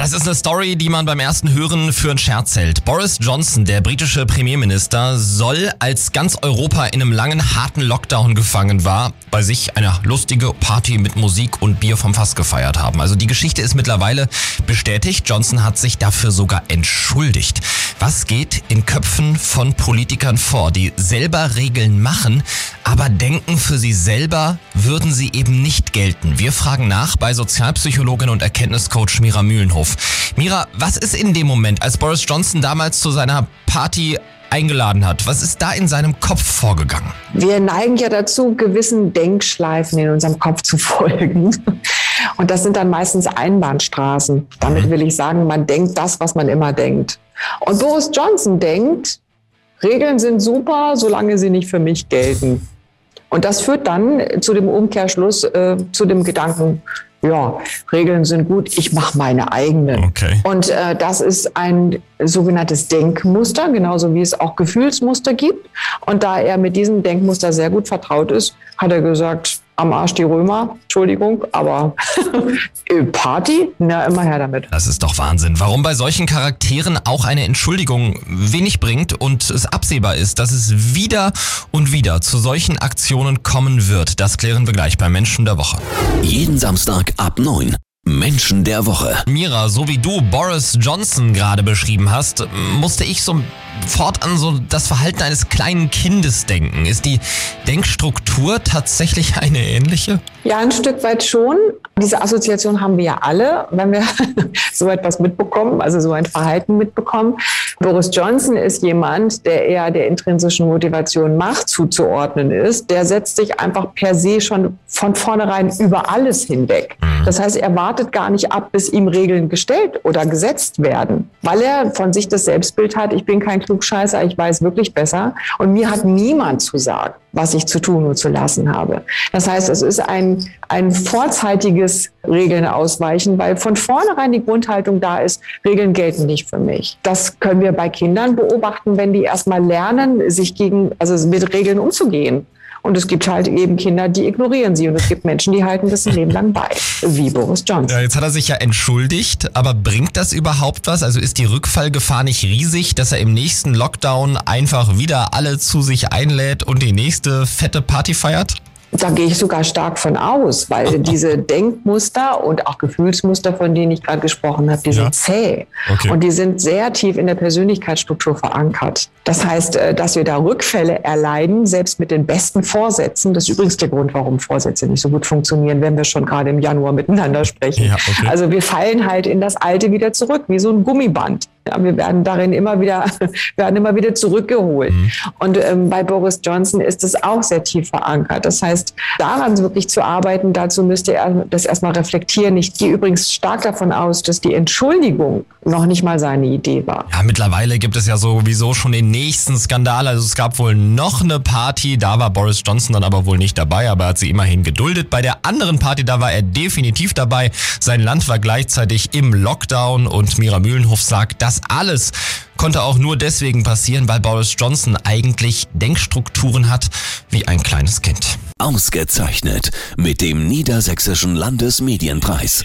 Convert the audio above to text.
Das ist eine Story, die man beim ersten Hören für einen Scherz hält. Boris Johnson, der britische Premierminister, soll, als ganz Europa in einem langen, harten Lockdown gefangen war, bei sich eine lustige Party mit Musik und Bier vom Fass gefeiert haben. Also die Geschichte ist mittlerweile bestätigt. Johnson hat sich dafür sogar entschuldigt. Was geht in Köpfen von Politikern vor, die selber Regeln machen, aber denken, für sie selber würden sie eben nicht gelten? Wir fragen nach bei Sozialpsychologin und Erkenntniscoach Mira Mühlenhof. Mira, was ist in dem Moment, als Boris Johnson damals zu seiner Party eingeladen hat. Was ist da in seinem Kopf vorgegangen? Wir neigen ja dazu, gewissen Denkschleifen in unserem Kopf zu folgen. Und das sind dann meistens Einbahnstraßen. Damit mhm. will ich sagen, man denkt das, was man immer denkt. Und Boris Johnson denkt, Regeln sind super, solange sie nicht für mich gelten. Und das führt dann zu dem Umkehrschluss, äh, zu dem Gedanken, ja, Regeln sind gut, ich mache meine eigenen. Okay. Und äh, das ist ein sogenanntes Denkmuster, genauso wie es auch Gefühlsmuster gibt. Und da er mit diesem Denkmuster sehr gut vertraut ist, hat er gesagt, am Arsch die Römer, Entschuldigung, aber Party, na immer her damit. Das ist doch Wahnsinn. Warum bei solchen Charakteren auch eine Entschuldigung wenig bringt und es absehbar ist, dass es wieder und wieder zu solchen Aktionen kommen wird, das klären wir gleich bei Menschen der Woche. Jeden Samstag ab 9. Menschen der Woche. Mira, so wie du Boris Johnson gerade beschrieben hast, musste ich so fortan so das Verhalten eines kleinen Kindes denken. Ist die Denkstruktur tatsächlich eine ähnliche? Ja, ein Stück weit schon. Diese Assoziation haben wir ja alle, wenn wir so etwas mitbekommen, also so ein Verhalten mitbekommen. Boris Johnson ist jemand, der eher der intrinsischen Motivation Macht zuzuordnen ist. Der setzt sich einfach per se schon von vornherein über alles hinweg. Mhm. Das heißt, er wartet gar nicht ab, bis ihm Regeln gestellt oder gesetzt werden, weil er von sich das Selbstbild hat, ich bin kein Klugscheißer, ich weiß wirklich besser und mir hat niemand zu sagen, was ich zu tun und zu lassen habe. Das heißt, es ist ein, ein vorzeitiges Regeln ausweichen, weil von vornherein die Grundhaltung da ist, Regeln gelten nicht für mich. Das können wir bei Kindern beobachten, wenn die erstmal lernen, sich gegen, also mit Regeln umzugehen. Und es gibt halt eben Kinder, die ignorieren sie. Und es gibt Menschen, die halten das Leben lang bei, wie Boris Johnson. Ja, jetzt hat er sich ja entschuldigt, aber bringt das überhaupt was? Also ist die Rückfallgefahr nicht riesig, dass er im nächsten Lockdown einfach wieder alle zu sich einlädt und die nächste fette Party feiert? Da gehe ich sogar stark von aus, weil diese Denkmuster und auch Gefühlsmuster, von denen ich gerade gesprochen habe, die ja. sind zäh. Okay. Und die sind sehr tief in der Persönlichkeitsstruktur verankert. Das heißt, äh, dass wir da Rückfälle erleiden, selbst mit den besten Vorsätzen. Das ist übrigens der Grund, warum Vorsätze nicht so gut funktionieren, wenn wir schon gerade im Januar miteinander sprechen. Ja, okay. Also wir fallen halt in das Alte wieder zurück, wie so ein Gummiband. Ja, wir werden darin immer wieder, werden immer wieder zurückgeholt. Mhm. Und ähm, bei Boris Johnson ist es auch sehr tief verankert. Das heißt, daran wirklich zu arbeiten, dazu müsste er das erstmal reflektieren. Ich gehe übrigens stark davon aus, dass die Entschuldigung noch nicht mal seine Idee war. Ja, mittlerweile gibt es ja sowieso schon den nächsten Skandal. Also es gab wohl noch eine Party, da war Boris Johnson dann aber wohl nicht dabei, aber er hat sie immerhin geduldet. Bei der anderen Party, da war er definitiv dabei. Sein Land war gleichzeitig im Lockdown und Mira Mühlenhof sagt, das alles konnte auch nur deswegen passieren, weil Boris Johnson eigentlich Denkstrukturen hat wie ein kleines Kind. Ausgezeichnet mit dem Niedersächsischen Landesmedienpreis.